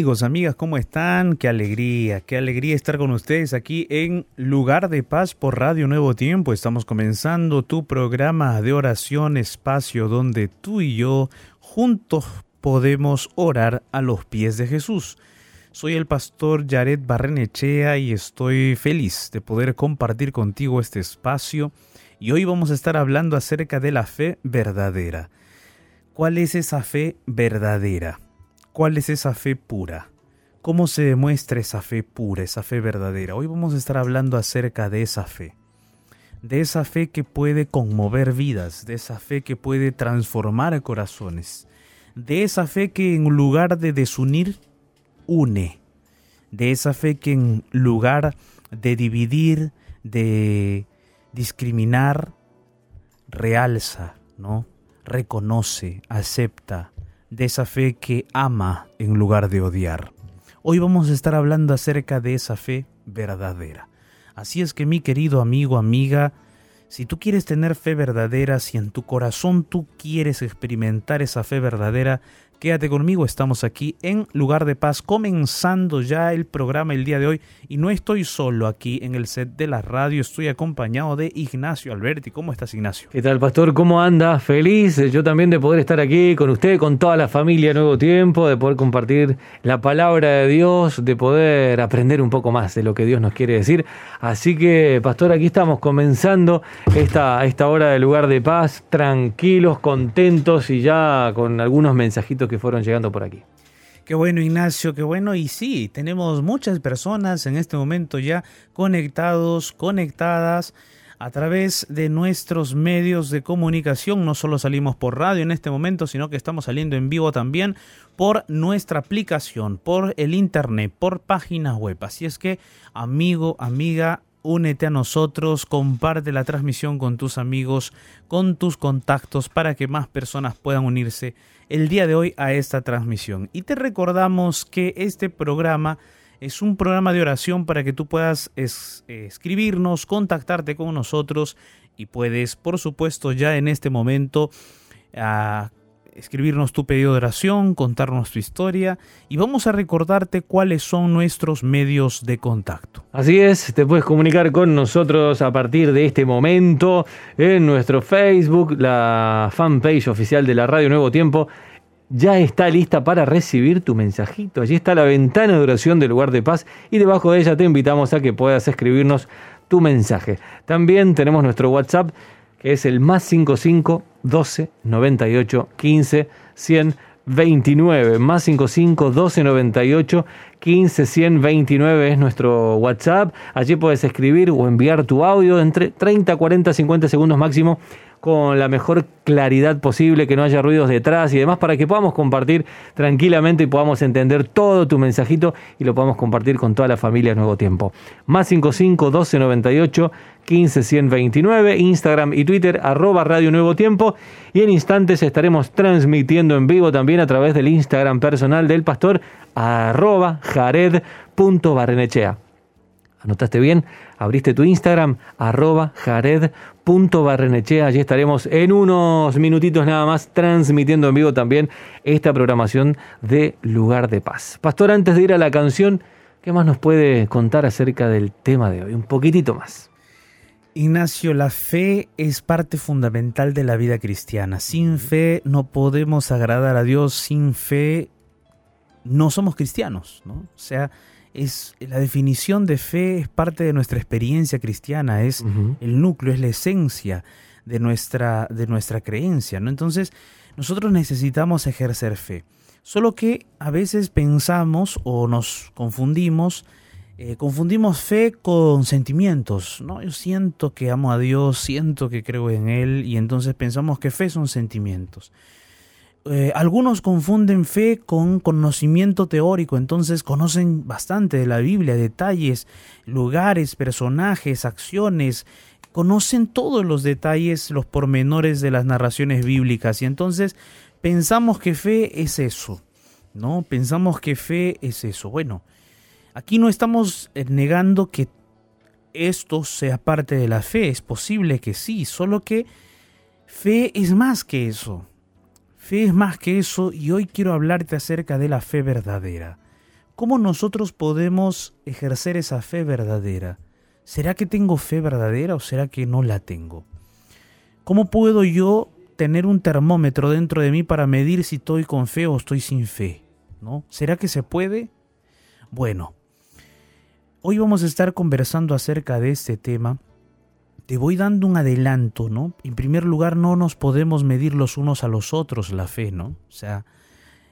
Amigos, amigas, ¿cómo están? Qué alegría, qué alegría estar con ustedes aquí en Lugar de Paz por Radio Nuevo Tiempo. Estamos comenzando tu programa de oración, espacio donde tú y yo juntos podemos orar a los pies de Jesús. Soy el pastor Jared Barrenechea y estoy feliz de poder compartir contigo este espacio. Y hoy vamos a estar hablando acerca de la fe verdadera. ¿Cuál es esa fe verdadera? ¿Cuál es esa fe pura? ¿Cómo se demuestra esa fe pura, esa fe verdadera? Hoy vamos a estar hablando acerca de esa fe. De esa fe que puede conmover vidas, de esa fe que puede transformar corazones, de esa fe que en lugar de desunir, une, de esa fe que en lugar de dividir, de discriminar, realza, ¿no? Reconoce, acepta, de esa fe que ama en lugar de odiar. Hoy vamos a estar hablando acerca de esa fe verdadera. Así es que mi querido amigo, amiga, si tú quieres tener fe verdadera, si en tu corazón tú quieres experimentar esa fe verdadera, Quédate conmigo, estamos aquí en Lugar de Paz, comenzando ya el programa el día de hoy y no estoy solo aquí en el set de la radio, estoy acompañado de Ignacio Alberti. ¿Cómo estás, Ignacio? ¿Qué tal, pastor? ¿Cómo anda? Feliz yo también de poder estar aquí con usted, con toda la familia Nuevo Tiempo, de poder compartir la palabra de Dios, de poder aprender un poco más de lo que Dios nos quiere decir. Así que, pastor, aquí estamos comenzando esta, esta hora de Lugar de Paz, tranquilos, contentos y ya con algunos mensajitos que fueron llegando por aquí. Qué bueno Ignacio, qué bueno. Y sí, tenemos muchas personas en este momento ya conectados, conectadas a través de nuestros medios de comunicación. No solo salimos por radio en este momento, sino que estamos saliendo en vivo también por nuestra aplicación, por el internet, por páginas web. Así es que, amigo, amiga, únete a nosotros, comparte la transmisión con tus amigos, con tus contactos para que más personas puedan unirse el día de hoy a esta transmisión. Y te recordamos que este programa es un programa de oración para que tú puedas escribirnos, contactarte con nosotros y puedes, por supuesto, ya en este momento a escribirnos tu pedido de oración, contarnos tu historia y vamos a recordarte cuáles son nuestros medios de contacto. Así es, te puedes comunicar con nosotros a partir de este momento en nuestro Facebook, la fanpage oficial de la Radio Nuevo Tiempo. Ya está lista para recibir tu mensajito. Allí está la ventana de oración del lugar de paz y debajo de ella te invitamos a que puedas escribirnos tu mensaje. También tenemos nuestro WhatsApp que es el más 55 12 98 15 129. Más 55 12 98 15 129 es nuestro WhatsApp. Allí puedes escribir o enviar tu audio entre 30, 40, 50 segundos máximo con la mejor claridad posible, que no haya ruidos detrás y demás, para que podamos compartir tranquilamente y podamos entender todo tu mensajito y lo podamos compartir con toda la familia Nuevo Tiempo. Más 55 1298 15 129, Instagram y Twitter, arroba Radio Nuevo Tiempo. Y en instantes estaremos transmitiendo en vivo también a través del Instagram personal del pastor, arroba jared.barrenechea. ¿Anotaste bien? Abriste tu Instagram, arroba jared.barrenechea. Allí estaremos en unos minutitos nada más transmitiendo en vivo también esta programación de Lugar de Paz. Pastor, antes de ir a la canción, ¿qué más nos puede contar acerca del tema de hoy? Un poquitito más. Ignacio, la fe es parte fundamental de la vida cristiana. Sin fe no podemos agradar a Dios, sin fe no somos cristianos, ¿no? O sea, es la definición de fe es parte de nuestra experiencia cristiana, es el núcleo, es la esencia de nuestra, de nuestra creencia, ¿no? Entonces, nosotros necesitamos ejercer fe. Solo que a veces pensamos o nos confundimos eh, confundimos fe con sentimientos, ¿no? Yo siento que amo a Dios, siento que creo en Él y entonces pensamos que fe son sentimientos. Eh, algunos confunden fe con conocimiento teórico, entonces conocen bastante de la Biblia, detalles, lugares, personajes, acciones, conocen todos los detalles, los pormenores de las narraciones bíblicas y entonces pensamos que fe es eso, ¿no? Pensamos que fe es eso. Bueno, Aquí no estamos eh, negando que esto sea parte de la fe, es posible que sí, solo que fe es más que eso. Fe es más que eso y hoy quiero hablarte acerca de la fe verdadera. ¿Cómo nosotros podemos ejercer esa fe verdadera? ¿Será que tengo fe verdadera o será que no la tengo? ¿Cómo puedo yo tener un termómetro dentro de mí para medir si estoy con fe o estoy sin fe? ¿No? ¿Será que se puede? Bueno, Hoy vamos a estar conversando acerca de este tema. Te voy dando un adelanto, ¿no? En primer lugar, no nos podemos medir los unos a los otros la fe, ¿no? O sea,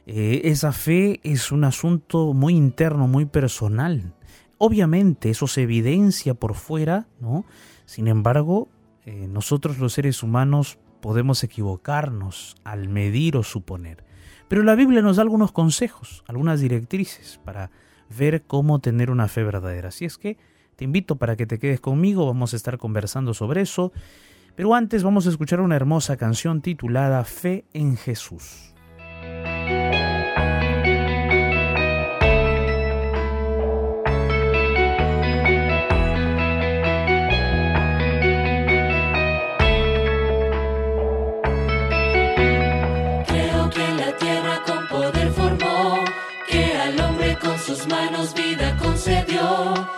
eh, esa fe es un asunto muy interno, muy personal. Obviamente eso se evidencia por fuera, ¿no? Sin embargo, eh, nosotros los seres humanos podemos equivocarnos al medir o suponer. Pero la Biblia nos da algunos consejos, algunas directrices para ver cómo tener una fe verdadera. Así es que te invito para que te quedes conmigo, vamos a estar conversando sobre eso. Pero antes vamos a escuchar una hermosa canción titulada Fe en Jesús. Confío en su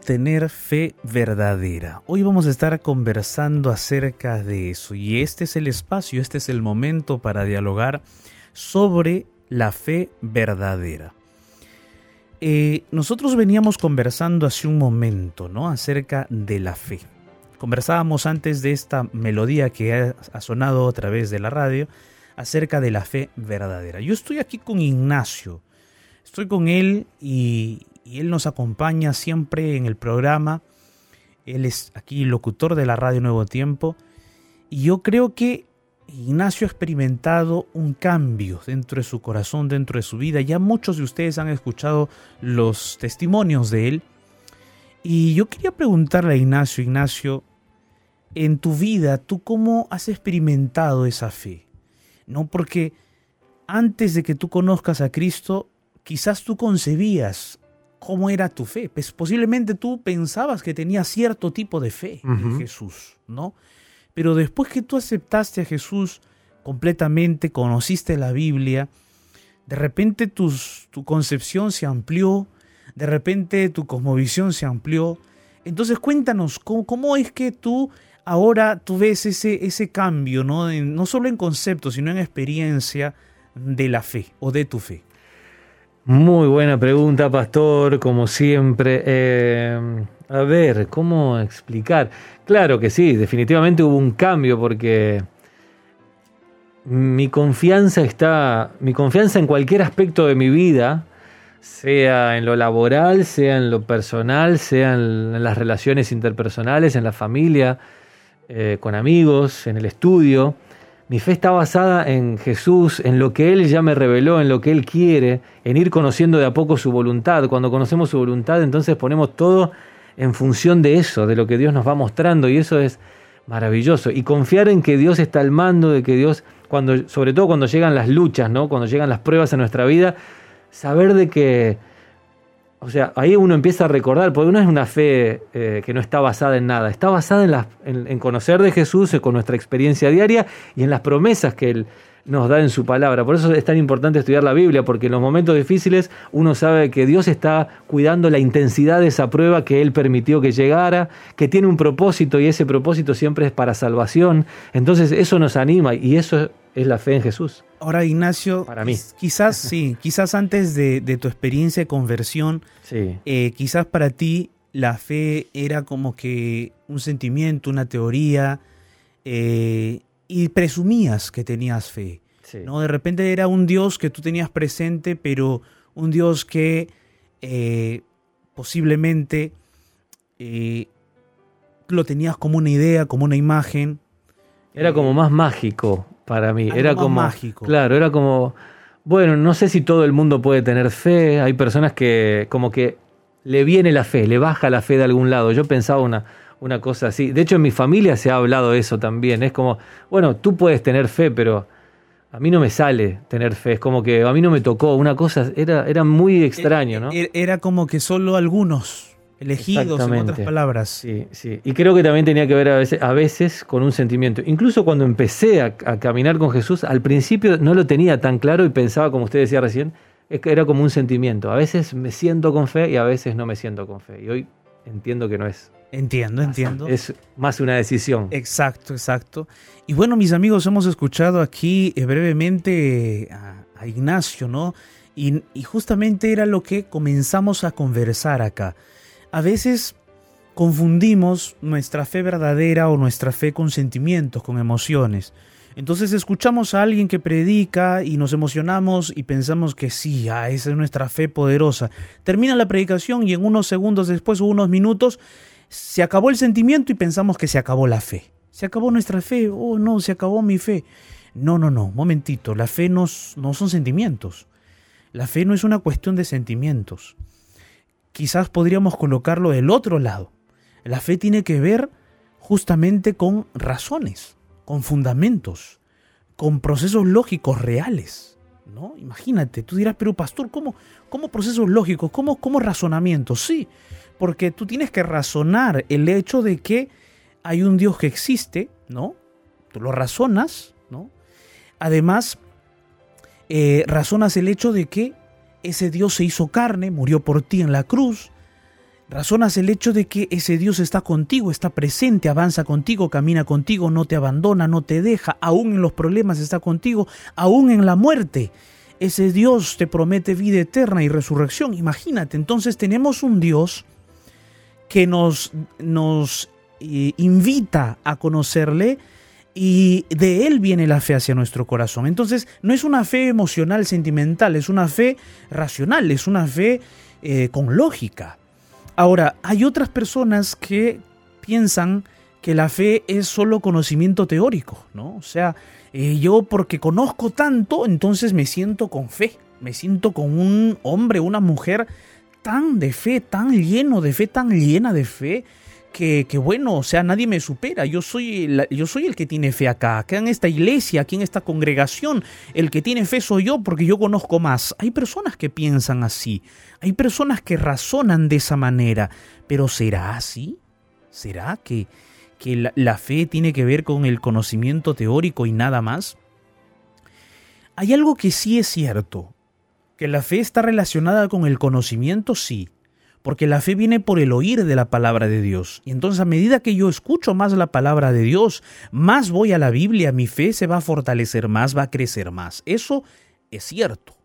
Tener fe verdadera. Hoy vamos a estar conversando acerca de eso y este es el espacio, este es el momento para dialogar sobre la fe verdadera. Eh, nosotros veníamos conversando hace un momento, ¿no? Acerca de la fe. Conversábamos antes de esta melodía que ha, sonado a través de la radio acerca de la fe verdadera. Yo estoy aquí con Ignacio. Estoy con él y, y él nos acompaña siempre en el programa. Él es aquí locutor de la radio Nuevo Tiempo. Y yo creo que Ignacio ha experimentado un cambio dentro de su corazón, dentro de su vida. Ya muchos de ustedes han escuchado los testimonios de él. Y yo quería preguntarle a Ignacio, Ignacio, en tu vida, ¿tú cómo has experimentado esa fe? No porque antes de que tú conozcas a Cristo, quizás tú concebías cómo era tu fe. Pues posiblemente tú pensabas que tenías cierto tipo de fe en Jesús, ¿no? Pero después que tú aceptaste a Jesús completamente, conociste la Biblia, de repente tu concepción se amplió, de repente tu cosmovisión se amplió. Entonces cuéntanos, ¿cómo, es que tú ahora tú ves ese, ese cambio, ¿no? no solo en concepto, sino en experiencia de la fe o de tu fe? Muy buena pregunta, Pastor, como siempre. Eh, a ver, ¿cómo explicar? Claro que sí, definitivamente hubo un cambio porque mi confianza está, mi confianza en cualquier aspecto de mi vida, sea en lo laboral, sea en lo personal, sea en, las relaciones interpersonales, en la familia, eh, con amigos, en el estudio, mi fe está basada en Jesús, en lo que Él ya me reveló, en lo que Él quiere, en ir conociendo de a poco su voluntad. Cuando conocemos su voluntad, entonces ponemos todo en función de eso, de lo que Dios nos va mostrando, y eso es maravilloso. Y confiar en que Dios está al mando, de que Dios, cuando, sobre todo cuando llegan las luchas, ¿no? cuando llegan las pruebas en nuestra vida, saber de que o sea, ahí uno empieza a recordar, porque uno es una fe eh, que no está basada en nada, está basada en, en, conocer de Jesús, con nuestra experiencia diaria y en las promesas que Él nos da en su palabra. Por eso es tan importante estudiar la Biblia, porque en los momentos difíciles uno sabe que Dios está cuidando la intensidad de esa prueba que Él permitió que llegara, que tiene un propósito y ese propósito siempre es para salvación. Entonces eso nos anima y eso es la fe en Jesús. Ahora, Ignacio, Para mí. quizás sí, quizás antes de, tu experiencia de conversión, eh, quizás para ti la fe era como que un sentimiento, una teoría, eh, y presumías que tenías fe. ¿no? De repente era un Dios que tú tenías presente, pero un Dios que eh, posiblemente lo tenías como una idea, como una imagen. Era como más mágico para mí. era como mágico. Claro, era como bueno, no sé si todo el mundo puede tener fe, hay personas que como que le viene la fe, le baja la fe de algún lado. Yo pensaba una, una cosa así. De hecho, en mi familia se ha hablado de eso también. Es como, bueno, tú puedes tener fe, pero a mí no me sale tener fe. Es como que a mí no me tocó. Una cosa, era, era muy extraño, ¿no? Era como que solo algunos elegidos, en otras palabras. Sí, sí. Y creo que también tenía que ver a veces, a veces con un sentimiento. Incluso cuando empecé a, caminar con Jesús, al principio no lo tenía tan claro y pensaba, como usted decía recién, es que era como un sentimiento. A veces me siento con fe y a veces no me siento con fe. Y hoy entiendo que no es. Entiendo, entiendo. Es más una decisión. Exacto, exacto. Y bueno, mis amigos, hemos escuchado aquí eh, brevemente a, Ignacio, ¿no? y justamente era lo que comenzamos a conversar acá. A veces confundimos nuestra fe verdadera o nuestra fe con sentimientos, con emociones. Entonces escuchamos a alguien que predica y nos emocionamos y pensamos que sí, ah, esa es nuestra fe poderosa. Termina la predicación y en unos segundos después o unos minutos se acabó el sentimiento y pensamos que se acabó la fe. Se acabó nuestra fe, oh no, se acabó mi fe. No, no, no, momentito, la fe no, no son sentimientos. La fe no es una cuestión de sentimientos quizás podríamos colocarlo del otro lado. La fe tiene que ver justamente con razones, con fundamentos, con procesos lógicos reales. ¿no? Imagínate, tú dirás, pero pastor, ¿cómo, cómo procesos lógicos? ¿Cómo, ¿Cómo razonamientos? Sí, porque tú tienes que razonar el hecho de que hay un Dios que existe, ¿no? Tú lo razonas, ¿no? Además, eh, razonas el hecho de que ese Dios se hizo carne, murió por ti en la cruz. Razonas el hecho de que ese Dios está contigo, está presente, avanza contigo, camina contigo, no te abandona, no te deja, aún en los problemas está contigo, aún en la muerte. Ese Dios te promete vida eterna y resurrección. Imagínate, entonces tenemos un Dios que nos, nos eh, invita a conocerle, y de Él viene la fe hacia nuestro corazón. Entonces, no es una fe emocional, sentimental, es una fe racional, es una fe eh, con lógica. Ahora, hay otras personas que piensan que la fe es solo conocimiento teórico, ¿no? O sea, eh, yo porque conozco tanto, entonces me siento con fe, me siento con un hombre, una mujer tan de fe, tan lleno de fe, tan llena de fe, que, bueno, o sea, nadie me supera. Yo soy, el, yo soy el que tiene fe acá, acá en esta iglesia, aquí en esta congregación. El que tiene fe soy yo porque yo conozco más. Hay personas que piensan así, hay personas que razonan de esa manera, pero ¿será así? ¿Será que, que la fe tiene que ver con el conocimiento teórico y nada más? Hay algo que sí es cierto, que la fe está relacionada con el conocimiento, sí, porque la fe viene por el oír de la palabra de Dios. Y entonces a medida que yo escucho más la palabra de Dios, más voy a la Biblia, mi fe se va a fortalecer más, va a crecer más. Eso es cierto.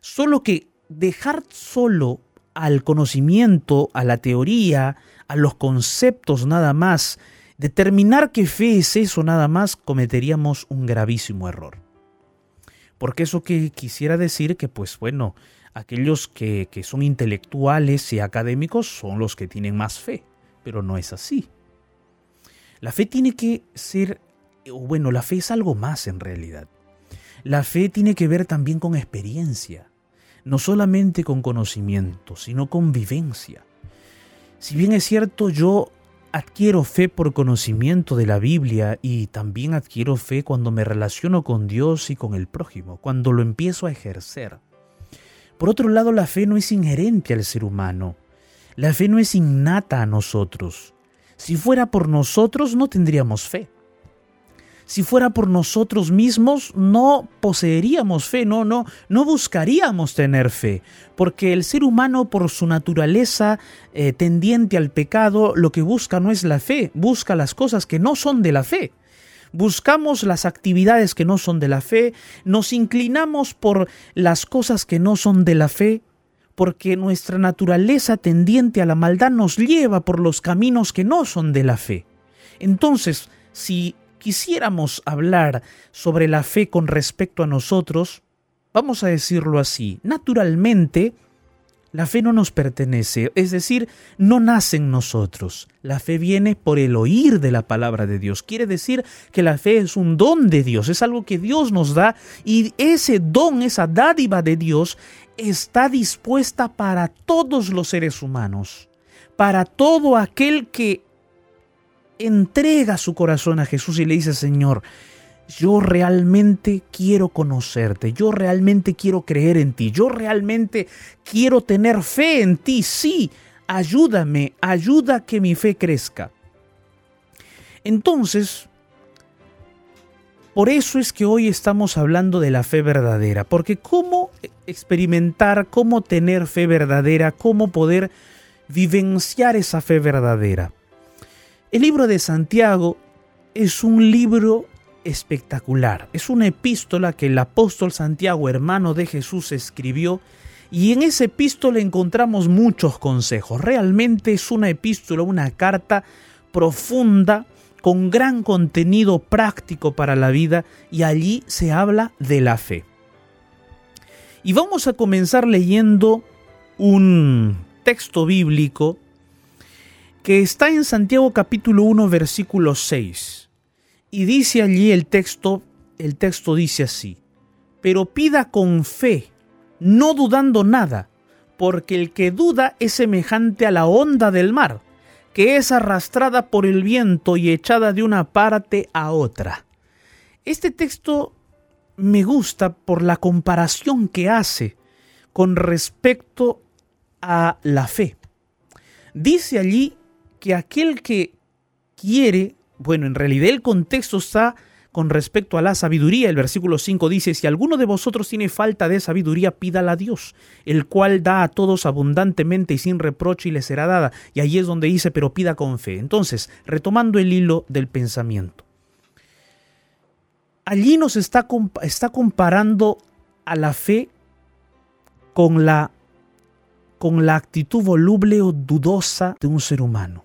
Solo que dejar solo al conocimiento, a la teoría, a los conceptos nada más, determinar qué fe es eso nada más, cometeríamos un gravísimo error. Porque eso que quisiera decir que, pues bueno, aquellos que, son intelectuales y académicos son los que tienen más fe, pero no es así. La fe tiene que ser, o bueno, la fe es algo más en realidad. La fe tiene que ver también con experiencia, no solamente con conocimiento, sino con vivencia. Si bien es cierto, yo adquiero fe por conocimiento de la Biblia y también adquiero fe cuando me relaciono con Dios y con el prójimo, cuando lo empiezo a ejercer. Por otro lado, la fe no es inherente al ser humano. La fe no es innata a nosotros. Si fuera por nosotros, no tendríamos fe. Si fuera por nosotros mismos, no poseeríamos fe, no, no, no buscaríamos tener fe, porque el ser humano por su naturaleza eh, tendiente al pecado, lo que busca no es la fe, busca las cosas que no son de la fe buscamos las actividades que no son de la fe, nos inclinamos por las cosas que no son de la fe, porque nuestra naturaleza tendiente a la maldad nos lleva por los caminos que no son de la fe. Entonces, si quisiéramos hablar sobre la fe con respecto a nosotros, vamos a decirlo así, naturalmente, la fe no nos pertenece, es decir, no nace en nosotros. La fe viene por el oír de la palabra de Dios. Quiere decir que la fe es un don de Dios, es algo que Dios nos da y ese don, esa dádiva de Dios está dispuesta para todos los seres humanos, para todo aquel que entrega su corazón a Jesús y le dice, Señor, yo realmente quiero conocerte, yo realmente quiero creer en ti, yo realmente quiero tener fe en ti, sí, ayúdame, ayuda a que mi fe crezca. Entonces, por eso es que hoy estamos hablando de la fe verdadera, porque cómo experimentar, cómo tener fe verdadera, cómo poder vivenciar esa fe verdadera. El libro de Santiago es un libro espectacular, es una epístola que el apóstol Santiago, hermano de Jesús, escribió y en esa epístola encontramos muchos consejos. Realmente es una epístola, una carta profunda con gran contenido práctico para la vida y allí se habla de la fe. Y vamos a comenzar leyendo un texto bíblico que está en Santiago capítulo 1 versículo 6. Y dice allí el texto, el texto dice así, pero pida con fe, no dudando nada, porque el que duda es semejante a la onda del mar que es arrastrada por el viento y echada de una parte a otra. Este texto me gusta por la comparación que hace con respecto a la fe. Dice allí que aquel que quiere, bueno, en realidad el contexto está con respecto a la sabiduría. El versículo 5 dice, si alguno de vosotros tiene falta de sabiduría, pídala a Dios, el cual da a todos abundantemente y sin reproche y le será dada. Y ahí es donde dice, pero pida con fe. Entonces, retomando el hilo del pensamiento. Allí nos está, está comparando a la fe con la, con la actitud voluble o dudosa de un ser humano.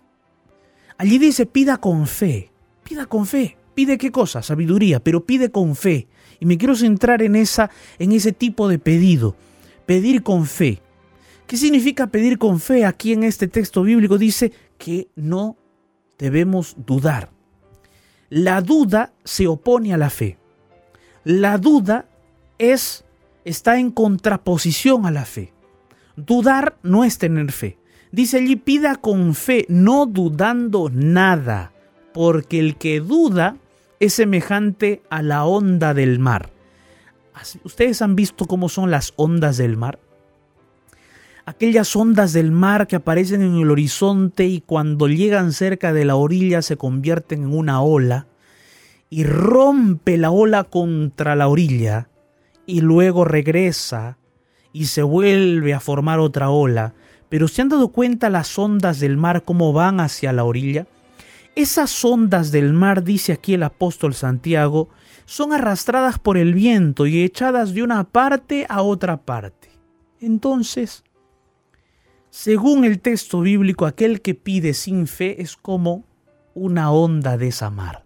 Allí dice, pida con fe, pida con fe. Pide qué cosa? Sabiduría, pero pide con fe. Y me quiero centrar en, esa, en ese tipo de pedido. Pedir con fe. ¿Qué significa pedir con fe? Aquí en este texto bíblico dice que no debemos dudar. La duda se opone a la fe. La duda es está en contraposición a la fe. Dudar no es tener fe. Dice allí, pida con fe, no dudando nada, porque el que duda es semejante a la onda del mar. ¿Ustedes han visto cómo son las ondas del mar? Aquellas ondas del mar que aparecen en el horizonte y cuando llegan cerca de la orilla se convierten en una ola y rompe la ola contra la orilla y luego regresa y se vuelve a formar otra ola. Pero ¿se han dado cuenta las ondas del mar cómo van hacia la orilla? Esas ondas del mar, dice aquí el apóstol Santiago, son arrastradas por el viento y echadas de una parte a otra parte. Entonces, según el texto bíblico, aquel que pide sin fe es como una onda de esa mar.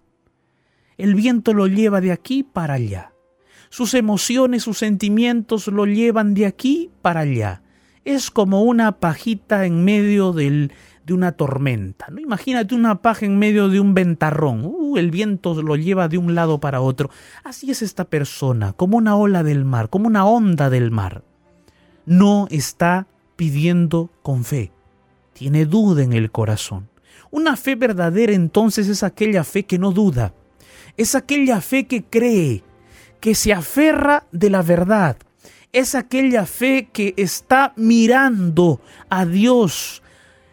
El viento lo lleva de aquí para allá. Sus emociones, sus sentimientos lo llevan de aquí para allá. Es como una pajita en medio del, de una tormenta. ¿no? Imagínate una paja en medio de un ventarrón. Uh, el viento lo lleva de un lado para otro. Así es esta persona, como una ola del mar, como una onda del mar. No está pidiendo con fe. Tiene duda en el corazón. Una fe verdadera entonces es aquella fe que no duda. Es aquella fe que cree, que se aferra de la verdad. Es aquella fe que está mirando a Dios,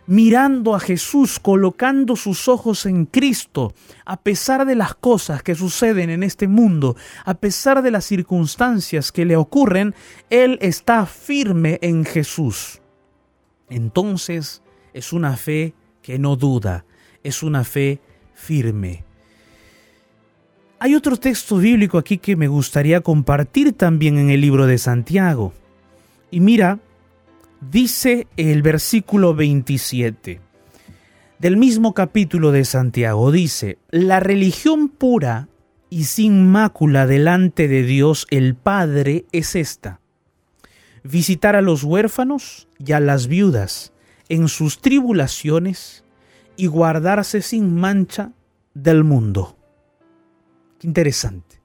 mirando a Jesús, colocando sus ojos en Cristo, a pesar de las cosas que suceden en este mundo, a pesar de las circunstancias que le ocurren, Él está firme en Jesús. Entonces es una fe que no duda, es una fe firme. Hay otro texto bíblico aquí que me gustaría compartir también en el libro de Santiago. Y mira, dice el versículo 27 del mismo capítulo de Santiago. Dice, la religión pura y sin mácula delante de Dios el Padre es esta. Visitar a los huérfanos y a las viudas en sus tribulaciones y guardarse sin mancha del mundo. Qué interesante.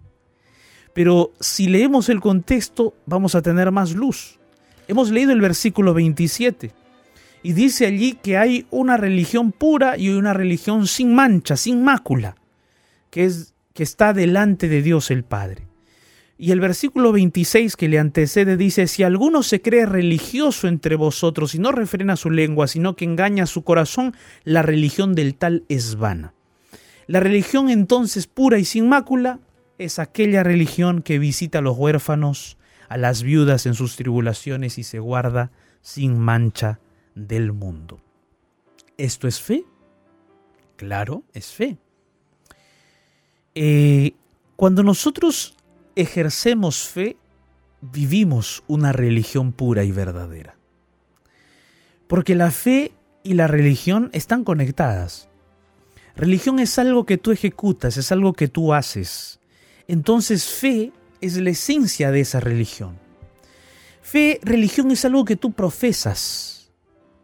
Pero si leemos el contexto vamos a tener más luz. Hemos leído el versículo 27 y dice allí que hay una religión pura y una religión sin mancha, sin mácula, que es que está delante de Dios el Padre. Y el versículo 26 que le antecede dice, si alguno se cree religioso entre vosotros y no refrena su lengua, sino que engaña su corazón, la religión del tal es vana. La religión entonces pura y sin mácula es aquella religión que visita a los huérfanos, a las viudas en sus tribulaciones y se guarda sin mancha del mundo. ¿Esto es fe? Claro, es fe. Eh, cuando nosotros ejercemos fe, vivimos una religión pura y verdadera. Porque la fe y la religión están conectadas. Religión es algo que tú ejecutas, es algo que tú haces. Entonces fe es la esencia de esa religión. Fe, religión es algo que tú profesas,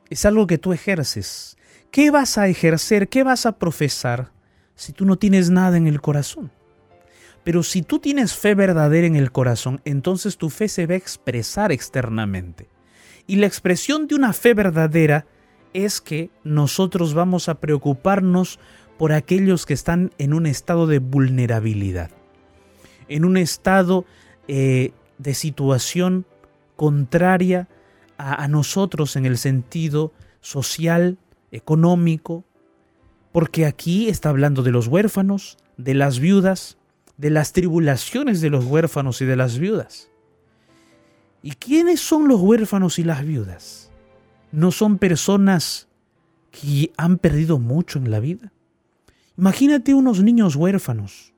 es algo que tú ejerces. ¿Qué vas a ejercer? ¿Qué vas a profesar si tú no tienes nada en el corazón? Pero si tú tienes fe verdadera en el corazón, entonces tu fe se va a expresar externamente. Y la expresión de una fe verdadera es que nosotros vamos a preocuparnos por aquellos que están en un estado de vulnerabilidad, en un estado eh, de situación contraria a, a nosotros en el sentido social, económico, porque aquí está hablando de los huérfanos, de las viudas, de las tribulaciones de los huérfanos y de las viudas. ¿Y quiénes son los huérfanos y las viudas? ¿No son personas que han perdido mucho en la vida? Imagínate unos niños huérfanos,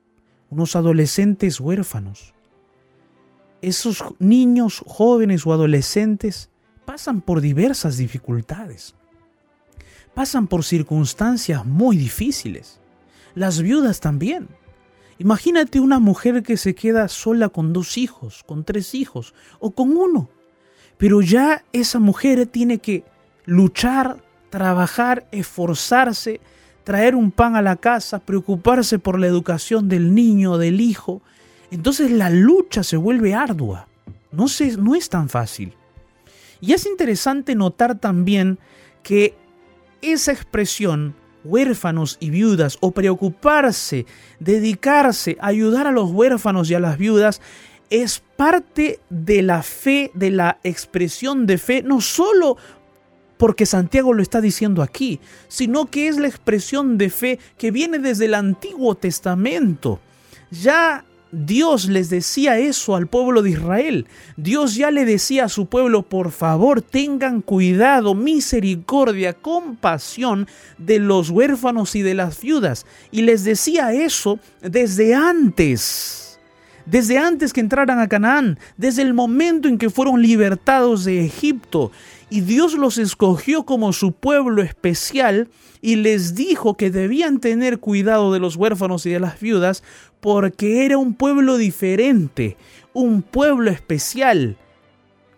unos adolescentes huérfanos. Esos niños jóvenes o adolescentes pasan por diversas dificultades, pasan por circunstancias muy difíciles. Las viudas también Imagínate una mujer que se queda sola con dos hijos, con tres hijos o con uno. Pero ya esa mujer tiene que luchar, trabajar, esforzarse, traer un pan a la casa, preocuparse por la educación del niño, del hijo. Entonces la lucha se vuelve ardua. No, no es tan fácil. Y es interesante notar también que esa expresión huérfanos y viudas o preocuparse, dedicarse, ayudar a los huérfanos y a las viudas es parte de la fe, de la expresión de fe, no solo porque Santiago lo está diciendo aquí, sino que es la expresión de fe que viene desde el Antiguo Testamento. Ya Dios les decía eso al pueblo de Israel. Dios ya le decía a su pueblo, por favor, tengan cuidado, misericordia, compasión de los huérfanos y de las viudas. Y les decía eso desde antes, desde antes que entraran a Canaán, desde el momento en que fueron libertados de Egipto. Y Dios los escogió como su pueblo especial y les dijo que debían tener cuidado de los huérfanos y de las viudas porque era un pueblo diferente, un pueblo especial,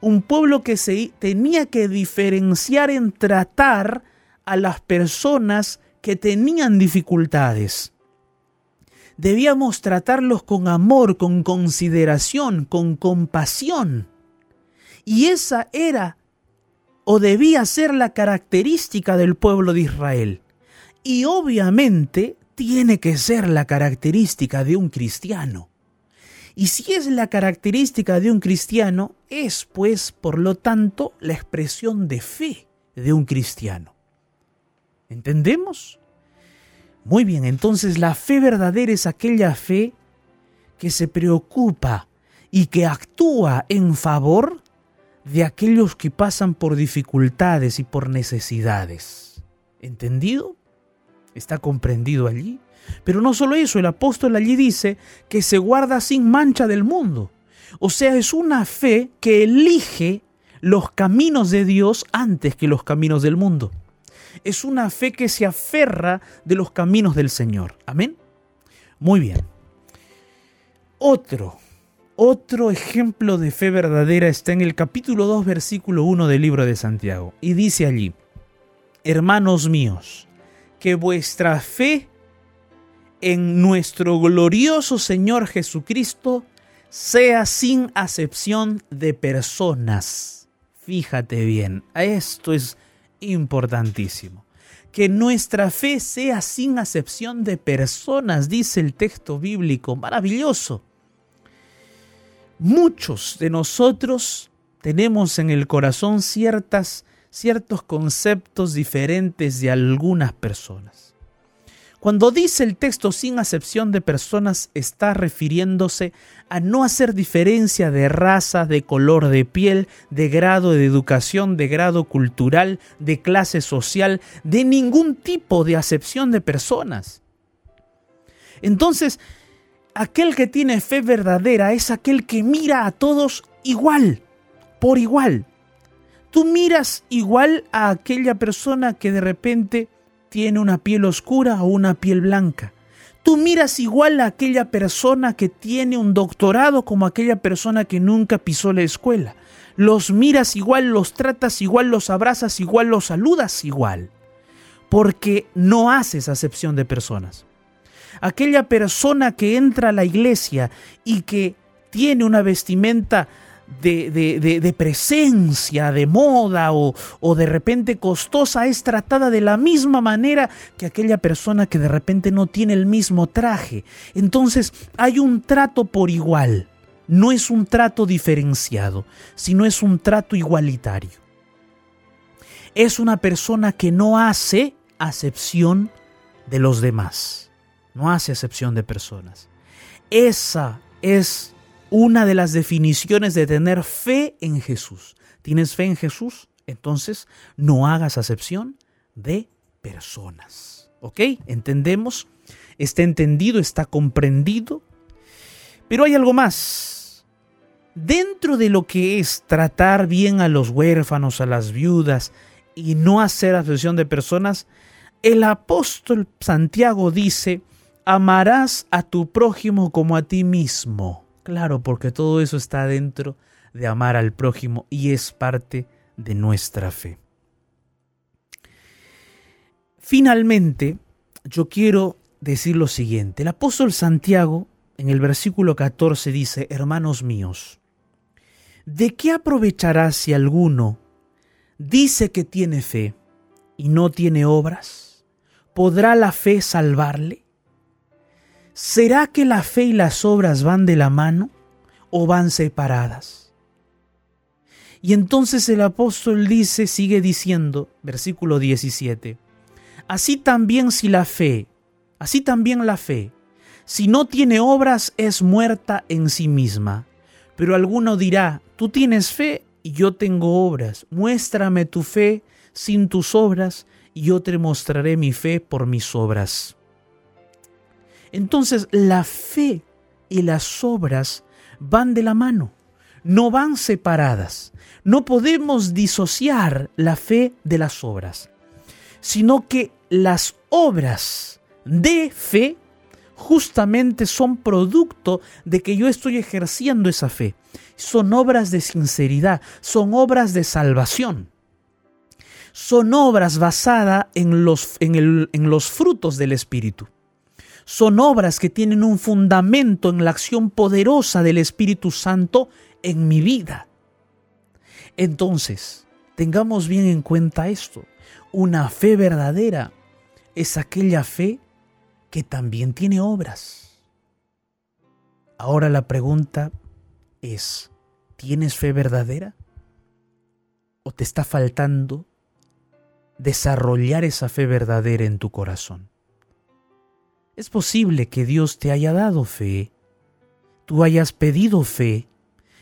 un pueblo que se tenía que diferenciar en tratar a las personas que tenían dificultades. Debíamos tratarlos con amor, con consideración, con compasión. Y esa era o debía ser la característica del pueblo de Israel. Y obviamente tiene que ser la característica de un cristiano. Y si es la característica de un cristiano, es pues, por lo tanto, la expresión de fe de un cristiano. ¿Entendemos? Muy bien, entonces la fe verdadera es aquella fe que se preocupa y que actúa en favor de aquellos que pasan por dificultades y por necesidades. ¿Entendido? está comprendido allí. Pero no solo eso, el apóstol allí dice que se guarda sin mancha del mundo. O sea, es una fe que elige los caminos de Dios antes que los caminos del mundo. Es una fe que se aferra de los caminos del Señor. Amén. Muy bien. Otro, otro ejemplo de fe verdadera está en el capítulo 2, versículo 1 del libro de Santiago. Y dice allí, hermanos míos, que vuestra fe en nuestro glorioso Señor Jesucristo sea sin acepción de personas. Fíjate bien, esto es importantísimo. Que nuestra fe sea sin acepción de personas, dice el texto bíblico, maravilloso. Muchos de nosotros tenemos en el corazón ciertas, ciertos conceptos diferentes de algunas personas. Cuando dice el texto sin acepción de personas, está refiriéndose a no hacer diferencia de raza, de color de piel, de grado de educación, de grado cultural, de clase social, de ningún tipo de acepción de personas. Entonces, aquel que tiene fe verdadera es aquel que mira a todos igual, por igual. Tú miras igual a aquella persona que de repente tiene una piel oscura o una piel blanca. Tú miras igual a aquella persona que tiene un doctorado como aquella persona que nunca pisó la escuela. Los miras igual, los tratas igual, los abrazas igual, los saludas igual. Porque no haces acepción de personas. Aquella persona que entra a la iglesia y que tiene una vestimenta de, presencia, de moda o, o de repente costosa es tratada de la misma manera que aquella persona que de repente no tiene el mismo traje. Entonces hay un trato por igual. No es un trato diferenciado, sino es un trato igualitario. Es una persona que no hace acepción de los demás. No hace acepción de personas. Esa es una de las definiciones de tener fe en Jesús. ¿Tienes fe en Jesús? Entonces no hagas acepción de personas. ¿Ok? ¿Entendemos? Está entendido, está comprendido. Pero hay algo más. Dentro de lo que es tratar bien a los huérfanos, a las viudas y no hacer acepción de personas, el apóstol Santiago dice, amarás a tu prójimo como a ti mismo. Claro, porque todo eso está dentro de amar al prójimo y es parte de nuestra fe. Finalmente, yo quiero decir lo siguiente. El apóstol Santiago en el versículo 14 dice, hermanos míos, ¿de qué aprovechará si alguno dice que tiene fe y no tiene obras? ¿Podrá la fe salvarle? ¿Será que la fe y las obras van de la mano o van separadas? Y entonces el apóstol dice, sigue diciendo, versículo 17, así también si la fe, así también la fe, si no tiene obras es muerta en sí misma. Pero alguno dirá, tú tienes fe y yo tengo obras, muéstrame tu fe sin tus obras y yo te mostraré mi fe por mis obras. Entonces la fe y las obras van de la mano, no van separadas. No podemos disociar la fe de las obras, sino que las obras de fe justamente son producto de que yo estoy ejerciendo esa fe. Son obras de sinceridad, son obras de salvación. Son obras basadas en los, en, los frutos del Espíritu son obras que tienen un fundamento en la acción poderosa del Espíritu Santo en mi vida. Entonces, tengamos bien en cuenta esto. Una fe verdadera es aquella fe que también tiene obras. Ahora la pregunta es, ¿tienes fe verdadera? ¿O te está faltando desarrollar esa fe verdadera en tu corazón? Es posible que Dios te haya dado fe, tú hayas pedido fe,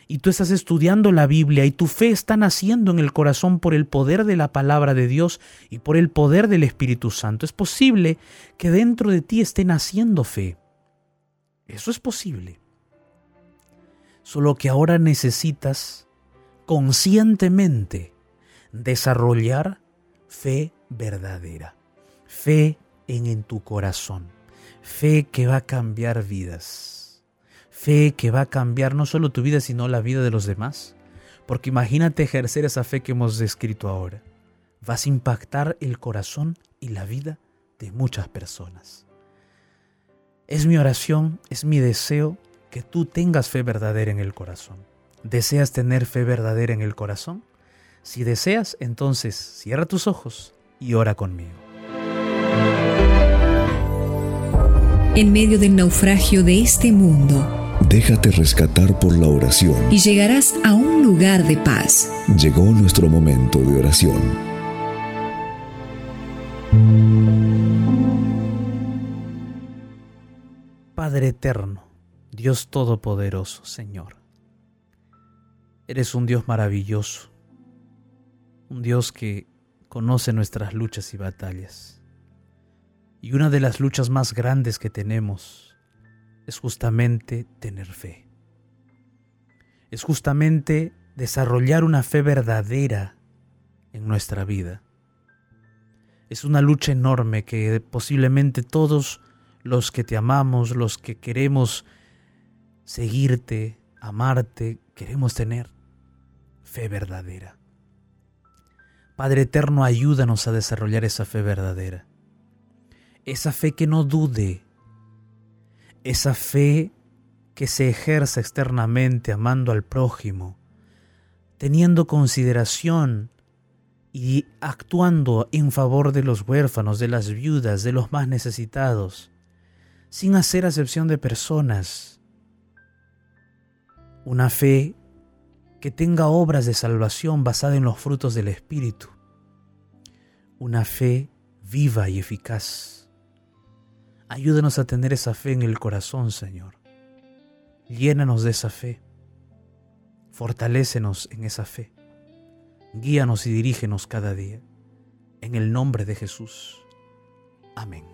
y tú estás estudiando la Biblia y tu fe está naciendo en el corazón por el poder de la palabra de Dios y por el poder del Espíritu Santo. Es posible que dentro de ti esté naciendo fe. Eso es posible. Solo que ahora necesitas conscientemente desarrollar fe verdadera, fe en, en tu corazón. Fe que va a cambiar vidas. Fe que va a cambiar no solo tu vida, sino la vida de los demás. Porque imagínate ejercer esa fe que hemos descrito ahora. Vas a impactar el corazón y la vida de muchas personas. Es mi oración, es mi deseo que tú tengas fe verdadera en el corazón. ¿Deseas tener fe verdadera en el corazón? Si deseas, entonces cierra tus ojos y ora conmigo. En medio del naufragio de este mundo, Déjate rescatar por la oración. Y llegarás a un lugar de paz. Llegó nuestro momento de oración. Padre eterno, Dios todopoderoso, Señor. Eres un Dios maravilloso, un Dios que conoce nuestras luchas y batallas. Y una de las luchas más grandes que tenemos es justamente tener fe. Es justamente desarrollar una fe verdadera en nuestra vida. Es una lucha enorme que posiblemente todos los que te amamos, los que queremos seguirte, amarte, queremos tener fe verdadera. Padre Eterno, ayúdanos a desarrollar esa fe verdadera. Esa fe que no dude, esa fe que se ejerce externamente amando al prójimo, teniendo consideración y actuando en favor de los huérfanos, de las viudas, de los más necesitados, sin hacer acepción de personas. Una fe que tenga obras de salvación basada en los frutos del Espíritu. Una fe viva y eficaz Ayúdanos a tener esa fe en el corazón, Señor. Llénanos de esa fe. Fortalécenos en esa fe. Guíanos y dirígenos cada día. En el nombre de Jesús. Amén.